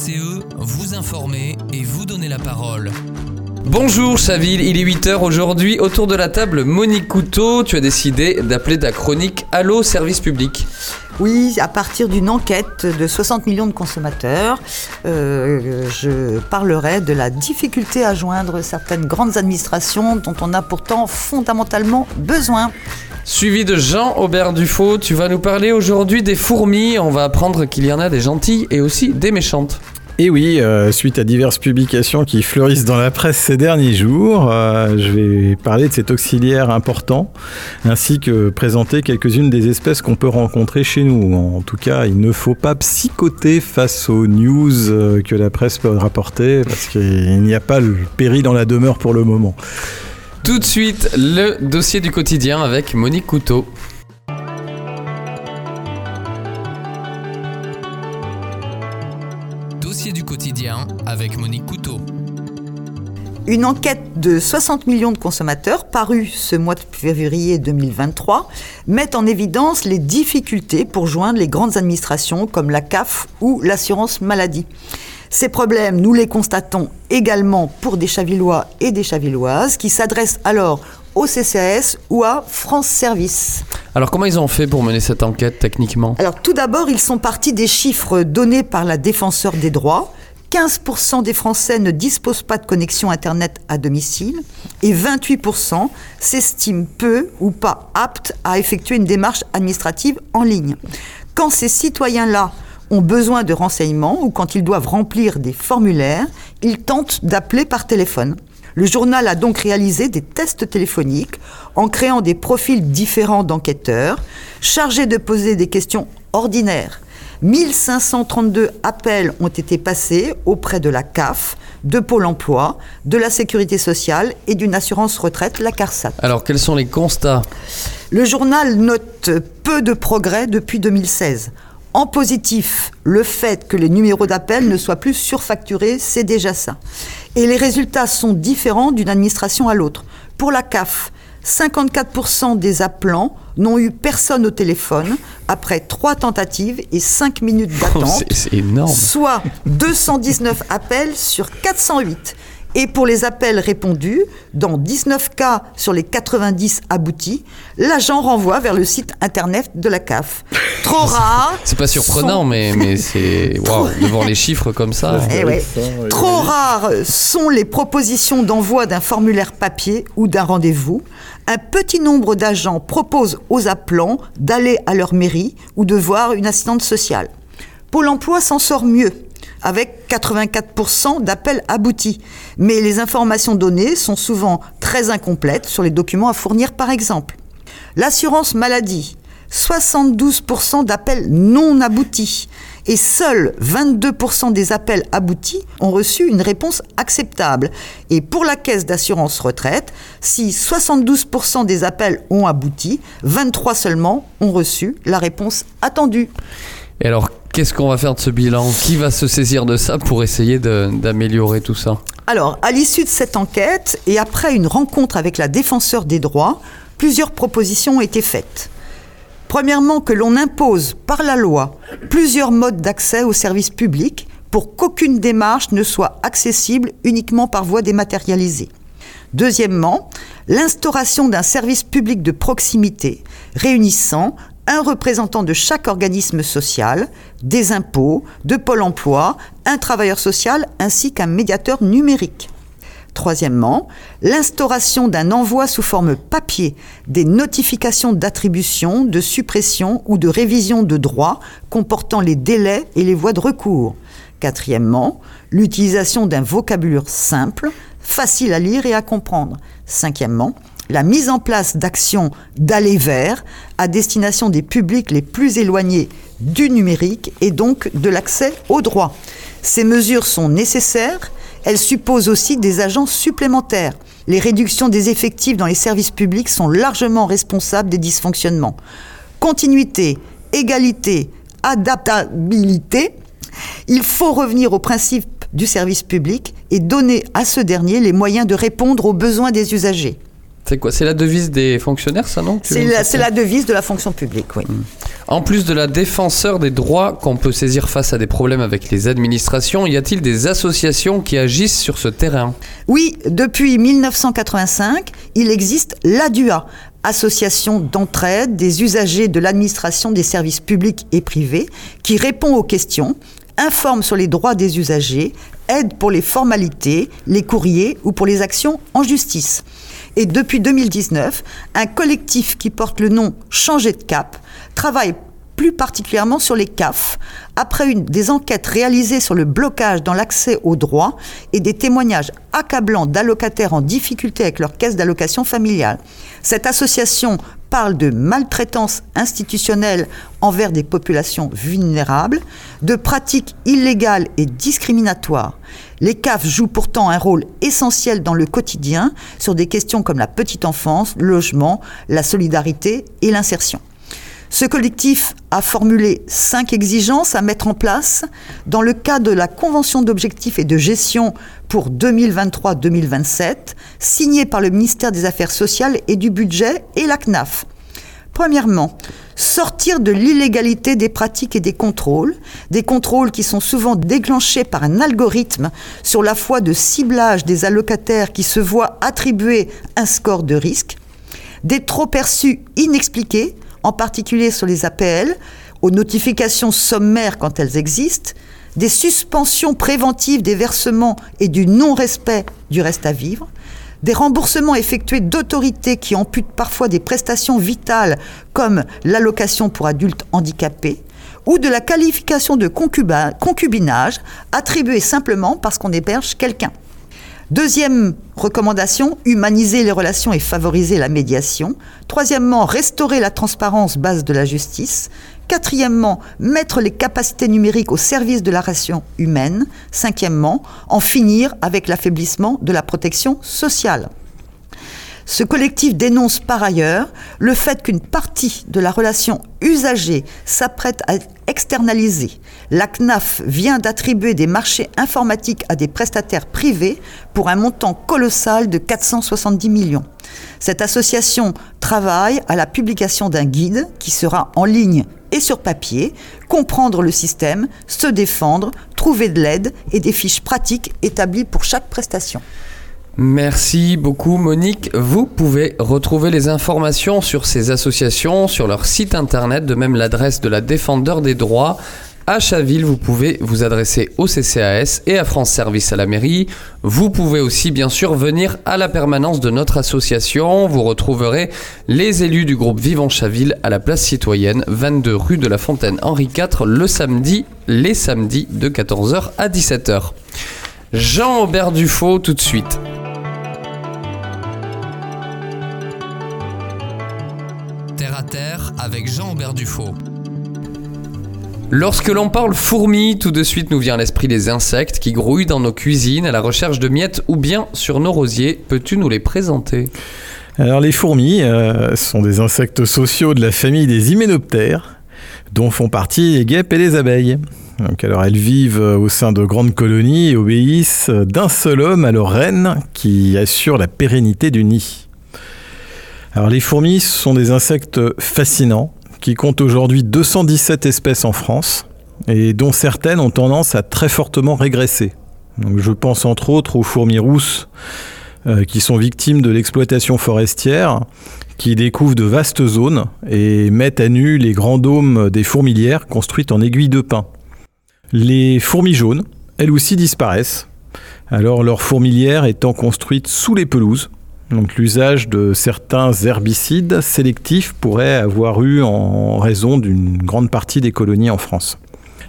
CCE, vous informer et vous donner la parole. Bonjour Chaville, il est 8h aujourd'hui. Autour de la table, Monique Couteau, tu as décidé d'appeler ta chronique Allo Service Public. Oui, à partir d'une enquête de 60 millions de consommateurs, euh, je parlerai de la difficulté à joindre certaines grandes administrations dont on a pourtant fondamentalement besoin. Suivi de Jean-Aubert Dufaux, tu vas nous parler aujourd'hui des fourmis. On va apprendre qu'il y en a des gentilles et aussi des méchantes. Et oui, euh, suite à diverses publications qui fleurissent dans la presse ces derniers jours, euh, je vais parler de cet auxiliaire important, ainsi que présenter quelques-unes des espèces qu'on peut rencontrer chez nous. En tout cas, il ne faut pas psychoter face aux news euh, que la presse peut rapporter, parce qu'il n'y a pas le péril dans la demeure pour le moment. Tout de suite, le dossier du quotidien avec Monique Couteau. Avec Monique Couteau. Une enquête de 60 millions de consommateurs parue ce mois de février 2023 met en évidence les difficultés pour joindre les grandes administrations comme la CAF ou l'assurance maladie. Ces problèmes, nous les constatons également pour des Chavillois et des Chavilloises qui s'adressent alors au CCAS ou à France Service. Alors comment ils ont fait pour mener cette enquête techniquement? Alors tout d'abord, ils sont partis des chiffres donnés par la défenseur des droits. 15% des Français ne disposent pas de connexion Internet à domicile et 28% s'estiment peu ou pas aptes à effectuer une démarche administrative en ligne. Quand ces citoyens-là ont besoin de renseignements ou quand ils doivent remplir des formulaires, ils tentent d'appeler par téléphone. Le journal a donc réalisé des tests téléphoniques en créant des profils différents d'enquêteurs chargés de poser des questions ordinaires. 1532 appels ont été passés auprès de la CAF, de Pôle emploi, de la Sécurité sociale et d'une assurance retraite, la CARSAT. Alors quels sont les constats? Le journal note peu de progrès depuis 2016. En positif, le fait que les numéros d'appel ne soient plus surfacturés, c'est déjà ça. Et les résultats sont différents d'une administration à l'autre. Pour la CAF, 54% des appelants n'ont eu personne au téléphone après trois tentatives et 5 minutes d'attente. C'est énorme. Soit 219 appels sur 408. Et pour les appels répondus, dans 19 cas sur les 90 aboutis, l'agent renvoie vers le site internet de la CAF. Trop rare. C'est pas surprenant, sont- mais, mais c'est. Waouh, de voir les chiffres comme ça. Eh ouais. Trop rares sont les propositions d'envoi d'un formulaire papier ou d'un rendez-vous. Un petit nombre d'agents proposent aux appelants d'aller à leur mairie ou de voir une assistante sociale. Pôle emploi s'en sort mieux, avec 84% d'appels aboutis. Mais les informations données sont souvent très incomplètes sur les documents à fournir, par exemple. L'assurance maladie, 72% d'appels non aboutis et seuls 22% des appels aboutis ont reçu une réponse acceptable. Et pour la caisse d'assurance retraite, si 72% des appels ont abouti, 23 seulement ont reçu la réponse attendue. Et alors, qu'est-ce qu'on va faire de ce bilan? Qui va se saisir de ça pour essayer d'améliorer tout ça? Alors, à l'issue de cette enquête et après une rencontre avec la défenseur des droits, plusieurs propositions ont été faites. Premièrement, que l'on impose par la loi plusieurs modes d'accès aux services publics pour qu'aucune démarche ne soit accessible uniquement par voie dématérialisée. Deuxièmement, l'instauration d'un service public de proximité réunissant un représentant de chaque organisme social, des impôts, de Pôle emploi, un travailleur social ainsi qu'un médiateur numérique. Troisièmement, l'instauration d'un envoi sous forme papier des notifications d'attribution, de suppression ou de révision de droits comportant les délais et les voies de recours. Quatrièmement, l'utilisation d'un vocabulaire simple, facile à lire et à comprendre. Cinquièmement, la mise en place d'actions d'aller vers à destination des publics les plus éloignés du numérique et donc de l'accès aux droits. Ces mesures sont nécessaires, elles supposent aussi des agents supplémentaires. Les réductions des effectifs dans les services publics sont largement responsables des dysfonctionnements. Continuité, égalité, adaptabilité, il faut revenir au principe du service public et donner à ce dernier les moyens de répondre aux besoins des usagers. C'est quoi C'est la devise des fonctionnaires, ça, non? C'est la, sortir c'est la devise de la fonction publique, oui. En plus de la défenseur des droits qu'on peut saisir face à des problèmes avec les administrations, y a-t-il des associations qui agissent sur ce terrain? Oui, depuis 1985, il existe l'ADUA, association d'entraide des usagers de l'administration des services publics et privés, qui répond aux questions, informe sur les droits des usagers, aide pour les formalités, les courriers ou pour les actions en justice. Et depuis 2019, un collectif qui porte le nom Changer de cap travaille plus particulièrement sur les CAF, après des enquêtes réalisées sur le blocage dans l'accès aux droits et des témoignages accablants d'allocataires en difficulté avec leur caisse d'allocation familiale. Cette association parle de maltraitance institutionnelle envers des populations vulnérables, de pratiques illégales et discriminatoires. Les CAF jouent pourtant un rôle essentiel dans le quotidien sur des questions comme la petite enfance, le logement, la solidarité et l'insertion. Ce collectif a formulé cinq exigences à mettre en place dans le cadre de la Convention d'objectifs et de gestion pour 2023-2027, signée par le ministère des Affaires sociales et du Budget et la CNAF. Premièrement, sortir de l'illégalité des pratiques et des contrôles, des contrôles qui sont souvent déclenchés par un algorithme sur la foi de ciblage des allocataires qui se voient attribuer un score de risque, des trop perçus inexpliqués, en particulier sur les APL, aux notifications sommaires quand elles existent, des suspensions préventives des versements et du non-respect du reste à vivre, des remboursements effectués d'autorités qui amputent parfois des prestations vitales comme l'allocation pour adultes handicapés, ou de la qualification de concubinage attribuée simplement parce qu'on héberge quelqu'un. Deuxième recommandation, humaniser les relations et favoriser la médiation. Troisièmement, restaurer la transparence base de la justice. Quatrièmement, mettre les capacités numériques au service de la ration humaine. Cinquièmement, en finir avec l'affaiblissement de la protection sociale. Ce collectif dénonce par ailleurs le fait qu'une partie de la relation usagée s'apprête à être externalisée. La CNAF vient d'attribuer des marchés informatiques à des prestataires privés pour un montant colossal de 470 millions. Cette association travaille à la publication d'un guide qui sera en ligne et sur papier, comprendre le système, se défendre, trouver de l'aide et des fiches pratiques établies pour chaque prestation. Merci beaucoup Monique. Vous pouvez retrouver les informations sur ces associations sur leur site internet, de même l'adresse de la défendeur des droits. À Chaville, vous pouvez vous adresser au CCAS et à France Service à la mairie. Vous pouvez aussi bien sûr venir à la permanence de notre association. Vous retrouverez les élus du groupe Vivant Chaville à la place citoyenne 22 rue de la Fontaine Henri IV le samedi, les samedis de 14h à 17h. Jean-Aubert Dufaux tout de suite. Avec Jean-Aubert Dufaux. Lorsque l'on parle fourmis, tout de suite nous vient à l'esprit les insectes qui grouillent dans nos cuisines à la recherche de miettes ou bien sur nos rosiers. Peux-tu nous les présenter? Alors les fourmis euh, sont des insectes sociaux de la famille des hyménoptères, dont font partie les guêpes et les abeilles. Donc, alors elles vivent au sein de grandes colonies et obéissent d'un seul homme à leur reine qui assure la pérennité du nid. Alors les fourmis sont des insectes fascinants qui comptent aujourd'hui 217 espèces en France et dont certaines ont tendance à très fortement régresser. Je pense entre autres aux fourmis rousses euh, qui sont victimes de l'exploitation forestière, qui découvrent de vastes zones et mettent à nu les grands dômes des fourmilières construites en aiguilles de pin. Les fourmis jaunes, elles aussi disparaissent, alors leurs fourmilières étant construites sous les pelouses l'usage de certains herbicides sélectifs pourrait avoir eu en raison d'une grande partie des colonies en France.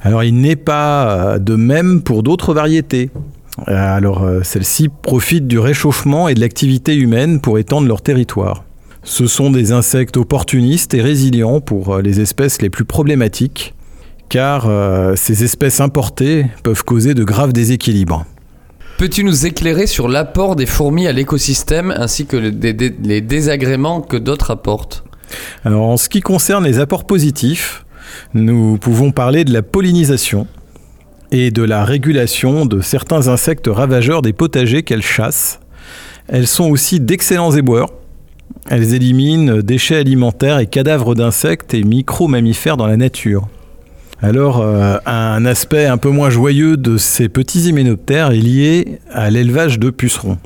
Alors il n'est pas de même pour d'autres variétés. Alors euh, celles-ci profitent du réchauffement et de l'activité humaine pour étendre leur territoire. Ce sont des insectes opportunistes et résilients pour euh, les espèces les plus problématiques, car euh, ces espèces importées peuvent causer de graves déséquilibres. Peux-tu nous éclairer sur l'apport des fourmis à l'écosystème ainsi que les désagréments que d'autres apportent? Alors en ce qui concerne les apports positifs, nous pouvons parler de la pollinisation et de la régulation de certains insectes ravageurs des potagers qu'elles chassent. Elles sont aussi d'excellents éboueurs elles éliminent déchets alimentaires et cadavres d'insectes et micro-mammifères dans la nature. Alors, euh, un aspect un peu moins joyeux de ces petits hyménoptères est lié à l'élevage de pucerons.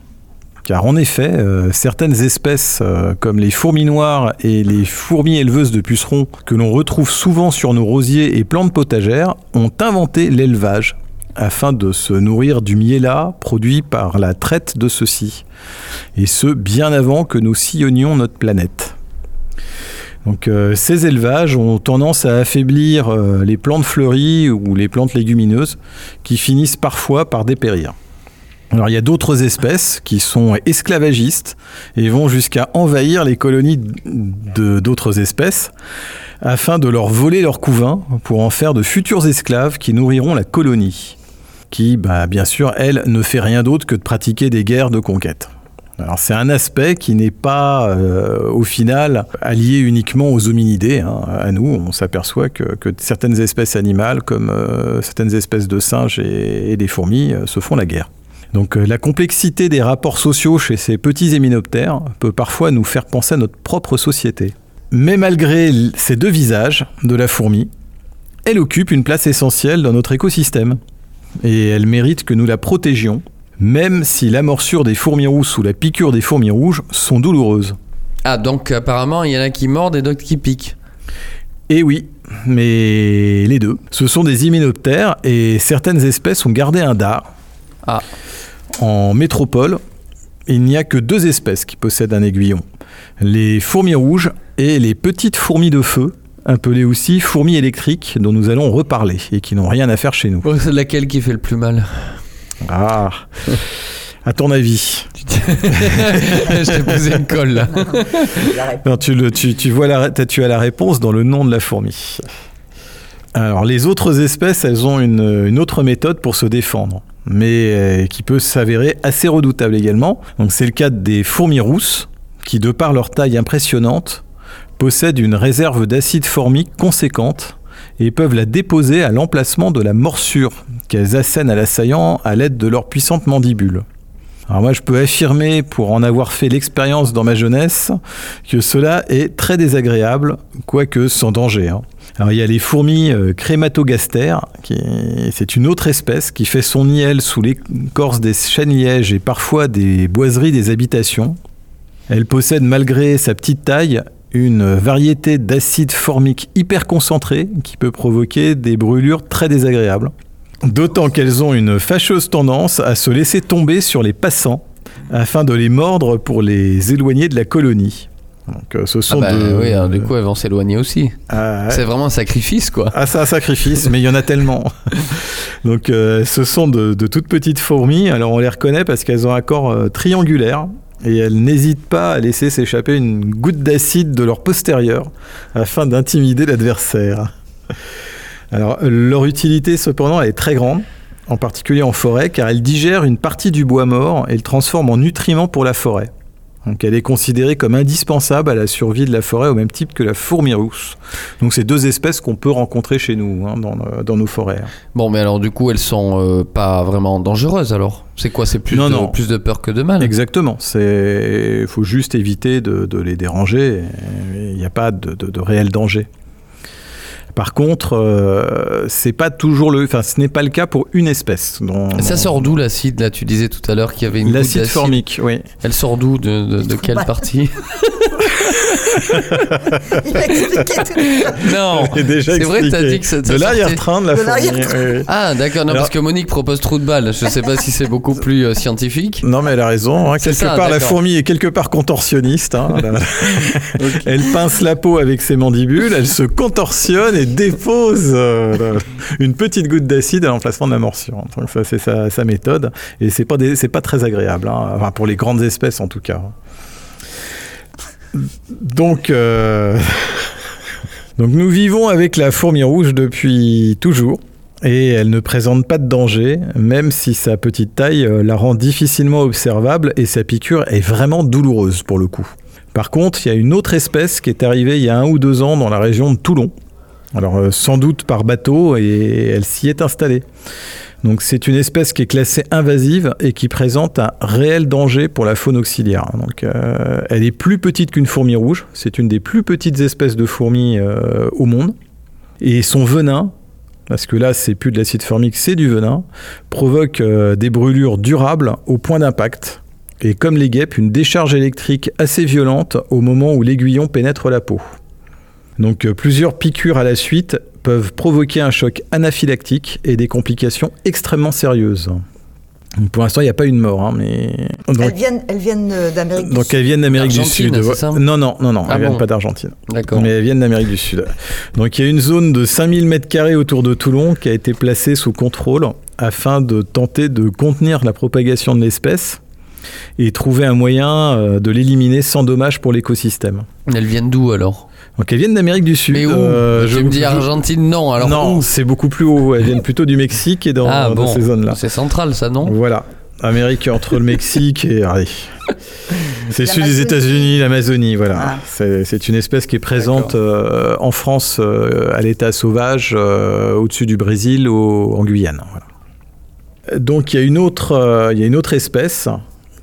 Car en effet, euh, certaines espèces euh, comme les fourmis noires et les fourmis éleveuses de pucerons que l'on retrouve souvent sur nos rosiers et plantes potagères ont inventé l'élevage afin de se nourrir du miela produit par la traite de ceux-ci. Et ce, bien avant que nous sillonnions notre planète. Donc, euh, ces élevages ont tendance à affaiblir les plantes fleuries ou les plantes légumineuses qui finissent parfois par dépérir. Alors il y a d'autres espèces qui sont esclavagistes et vont jusqu'à envahir les colonies d'autres espèces afin de leur voler leur couvain pour en faire de futurs esclaves qui nourriront la colonie, qui, bah, bien sûr, elle, ne fait rien d'autre que de pratiquer des guerres de conquête. Alors c'est un aspect qui n'est pas au final allié uniquement aux hominidés. Hein. À nous, on s'aperçoit que, certaines espèces animales, comme certaines espèces de singes et, des fourmis, se font la guerre. Donc euh, la complexité des rapports sociaux chez ces petits héminoptères peut parfois nous faire penser à notre propre société. Mais malgré ces deux visages de la fourmi, elle occupe une place essentielle dans notre écosystème. Et elle mérite que nous la protégions, même si la morsure des fourmis rousses ou la piqûre des fourmis rouges sont douloureuses. Ah, donc apparemment, il y en a qui mordent et d'autres qui piquent. Eh oui, mais les deux. Ce sont des hyménoptères et certaines espèces ont gardé un dard. Ah. En métropole, il n'y a que deux espèces qui possèdent un aiguillon. Les fourmis rouges et les petites fourmis de feu, appelées aussi fourmis électriques, dont nous allons reparler et qui n'ont rien à faire chez nous. c'est laquelle qui fait le plus mal? Ah À ton avis Je t'ai posé une colle là. tu, vois la, tu as la réponse dans le nom de la fourmi. Alors les autres espèces, elles ont une autre méthode pour se défendre mais euh, qui peut s'avérer assez redoutable également. Donc c'est le cas des fourmis rousses, qui de par leur taille impressionnante, possèdent une réserve d'acide formique conséquente et peuvent la déposer à l'emplacement de la morsure qu'elles assènent à l'assaillant à l'aide de leurs puissantes mandibules. Alors moi je peux affirmer, pour en avoir fait l'expérience dans ma jeunesse, que cela est très désagréable, quoique sans danger. Hein. Alors il y a les fourmis euh, crématogastères, qui c'est une autre espèce qui fait son nid sous l'écorce des chênes lièges et parfois des boiseries des habitations. Elle possède malgré sa petite taille une variété d'acides formiques hyper concentrés qui peut provoquer des brûlures très désagréables. D'autant qu'elles ont une fâcheuse tendance à se laisser tomber sur les passants afin de les mordre pour les éloigner de la colonie. Donc, euh, ce sont ah bah, Oui, du coup, elles vont s'éloigner aussi. Ah, c'est vraiment un sacrifice, quoi. Ah, c'est un sacrifice, mais il y en a tellement. Donc, euh, ce sont de, toutes petites fourmis. Alors, on les reconnaît parce qu'elles ont un corps euh, triangulaire et elles n'hésitent pas à laisser s'échapper une goutte d'acide de leur postérieur afin d'intimider l'adversaire. Alors, leur utilité, cependant, est très grande, en particulier en forêt, car elles digèrent une partie du bois mort et le transforment en nutriments pour la forêt. Donc elle est considérée comme indispensable à la survie de la forêt au même type que la fourmi rousse. Donc c'est deux espèces qu'on peut rencontrer chez nous, hein, euh, dans, nos forêts. Bon, mais alors du coup elles sont euh, pas vraiment dangereuses alors? C'est quoi? C'est plus, de, plus de peur que de mal? Exactement. Il faut juste éviter de, les déranger. Il n'y a pas de réel danger. Par contre, euh, c'est pas toujours le, enfin, ce n'est pas le cas pour une espèce. Ça sort d'où l'acide Là, tu disais tout à l'heure qu'il y avait une l'acide formique, oui. Elle sort d'où de, de, quelle partie? Il a expliqué tout Non, c'est vrai que tu as dit que ça, De l'arrière-train de la fourmi. Ah, d'accord, non, parce que Monique propose trou de balle. Je sais pas si c'est beaucoup plus euh, scientifique. Non, mais elle a raison. Hein. Quelque part, la fourmi est quelque part contorsionniste. Hein. Elle pince la peau avec ses mandibules, elle se contorsionne et dépose euh, une petite goutte d'acide à l'emplacement de la morsure. Donc ça, c'est sa, méthode. Et c'est pas, pas très agréable, hein. enfin, pour les grandes espèces en tout cas. Donc, euh, donc nous vivons avec la fourmi rouge depuis toujours. Et elle ne présente pas de danger, même si sa petite taille euh, la rend difficilement observable et sa piqûre est vraiment douloureuse pour le coup. Par contre, il y a une autre espèce qui est arrivée il y a un ou deux ans dans la région de Toulon, alors euh, sans doute par bateau et elle s'y est installée. C'est une espèce qui est classée invasive et qui présente un réel danger pour la faune auxiliaire. Euh, elle est plus petite qu'une fourmi rouge, c'est une des plus petites espèces de fourmis euh, au monde. Et son venin, parce que là c'est plus de l'acide formique, c'est du venin, provoque euh, des brûlures durables au point d'impact. Et comme les guêpes, une décharge électrique assez violente au moment où l'aiguillon pénètre la peau. Donc plusieurs piqûres à la suite peuvent provoquer un choc anaphylactique et des complications extrêmement sérieuses. Donc, Pour l'instant, il n'y a pas eu de mort, hein, mais donc, Elles viennent, elles viennent euh, d'Amérique du donc Sud. elles viennent d'Amérique du Sud. ça non, non, non, non, Ah elles viennent bon pas d'Argentine. D'accord. Mais elles viennent d'Amérique du Sud. Donc il y a une zone de 5000 m2 autour de Toulon qui a été placée sous contrôle afin de tenter de contenir la propagation de l'espèce et trouver un moyen euh, de l'éliminer sans dommage pour l'écosystème. Elles viennent d'où alors? Donc elles viennent d'Amérique du Sud. Mais où Euh, je- me dis Argentine, non. Alors non, c'est beaucoup plus haut. Elles viennent plutôt du Mexique et dans, Ah dans bon, ces zones-là. c'est central ça, non? Voilà. Amérique entre le Mexique et. allez. C'est le sud des. États-Unis, l'Amazonie, voilà. Ah. C'est une espèce qui est présente euh, en France euh, à l'état sauvage, euh, au-dessus du Brésil, au- en Guyane. voilà. Donc il y, a une autre, euh, il y a une autre espèce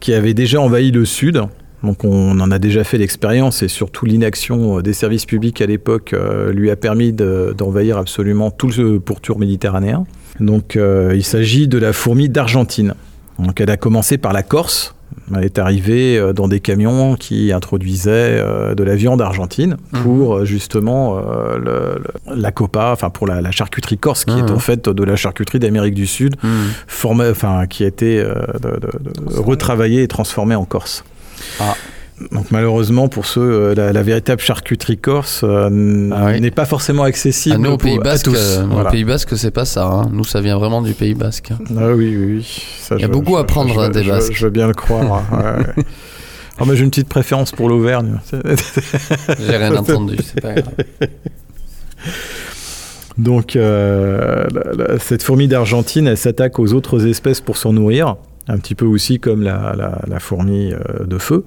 qui avait déjà envahi le sud. Donc on en a déjà fait l'expérience et surtout l'inaction euh, des services publics à l'époque euh, lui a permis de- d'envahir absolument tout le pourtour méditerranéen. Donc euh, il s'agit de la fourmi d'Argentine. Donc elle a commencé par la Corse. Elle est arrivée dans des camions qui introduisaient de la viande argentine pour euh, justement euh, le- le- la copa, enfin pour la, la charcuterie corse qui est en fait de la charcuterie d'Amérique du Sud, formée, enfin qui a été euh, de- de- de- retravaillée et transformée en Corse. Ah. Donc malheureusement pour ceux, euh, la, la véritable charcuterie corse euh, Ah oui. n'est pas forcément accessible Ah, nous, au Pays Basque, euh, Voilà. Pays Basque, c'est pas ça. hein. Nous, ça vient vraiment du Pays Basque. Ah oui, oui, oui. Ça, Il y a je- beaucoup je- à prendre, je- hein, des Basques. Je veux bien le croire. ouais. Ah, mais j'ai une petite préférence pour l'Auvergne. J'ai rien entendu, c'est pas grave. Donc, euh, la- la- cette fourmi d'Argentine, elle s'attaque aux autres espèces pour s'en nourrir, un petit peu aussi comme la, fourmi euh, de feu.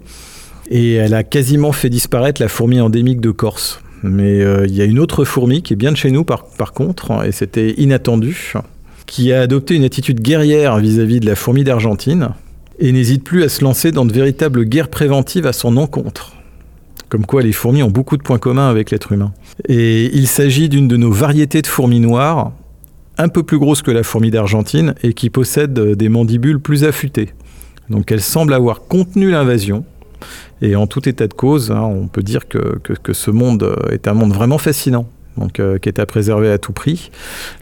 Et elle a quasiment fait disparaître la fourmi endémique de Corse. Mais euh, il y a une autre fourmi qui est bien de chez nous, par contre, et c'était inattendu, qui a adopté une attitude guerrière vis-à-vis de la fourmi d'Argentine et n'hésite plus à se lancer dans de véritables guerres préventives à son encontre. Comme quoi les fourmis ont beaucoup de points communs avec l'être humain. Et il s'agit d'une de nos variétés de fourmis noires, un peu plus grosse que la fourmi d'Argentine et qui possède euh, des mandibules plus affûtées. Donc elle semble avoir contenu l'invasion. Et en tout état de cause, hein, on peut dire que, ce monde euh, est un monde vraiment fascinant. Donc, euh, qui est à préserver à tout prix.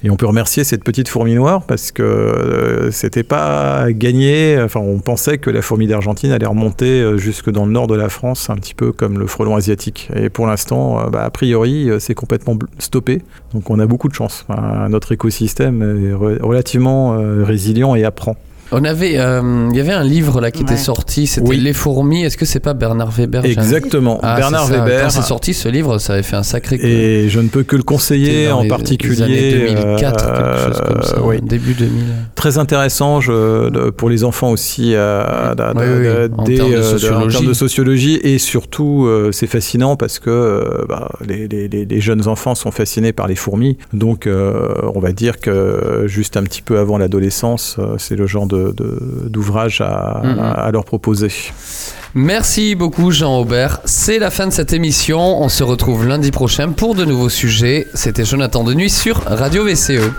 Et on peut remercier cette petite fourmi noire parce que euh, c'était pas gagné. Enfin, on pensait que la fourmi d'Argentine allait remonter euh, jusque dans le nord de la France, un petit peu comme le frelon asiatique. Et pour l'instant, bah, a priori, c'est complètement stoppé. Donc, on a beaucoup de chance. Notre écosystème est re- relativement résilient et apprend. On avait, euh, il y avait un livre là qui était sorti, c'était Oui. Les fourmis. Est-ce que c'est pas Bernard Weber Exactement. Ah, Bernard. Weber. Quand c'est sorti ce livre, ça avait fait un sacré. coup. Et je ne peux que le conseiller, dans en les- particulier. les années 2004, quelque chose comme ça, euh, oui. début 2000. Très intéressant je- pour les enfants aussi, euh, Oui, en des, termes de euh, en sociologie. termes de sociologie. Et surtout, euh, c'est fascinant parce que euh, bah, les, les- les- les jeunes enfants sont fascinés par les fourmis. Donc, euh, on va dire que juste un petit peu avant l'adolescence, euh, c'est le genre de- de- d'ouvrage à, Mhm. à- à leur proposer. Merci beaucoup Jean Aubert. C'est la fin de cette émission. On se retrouve lundi prochain pour de nouveaux sujets. C'était Jonathan Denuy sur Radio VCE.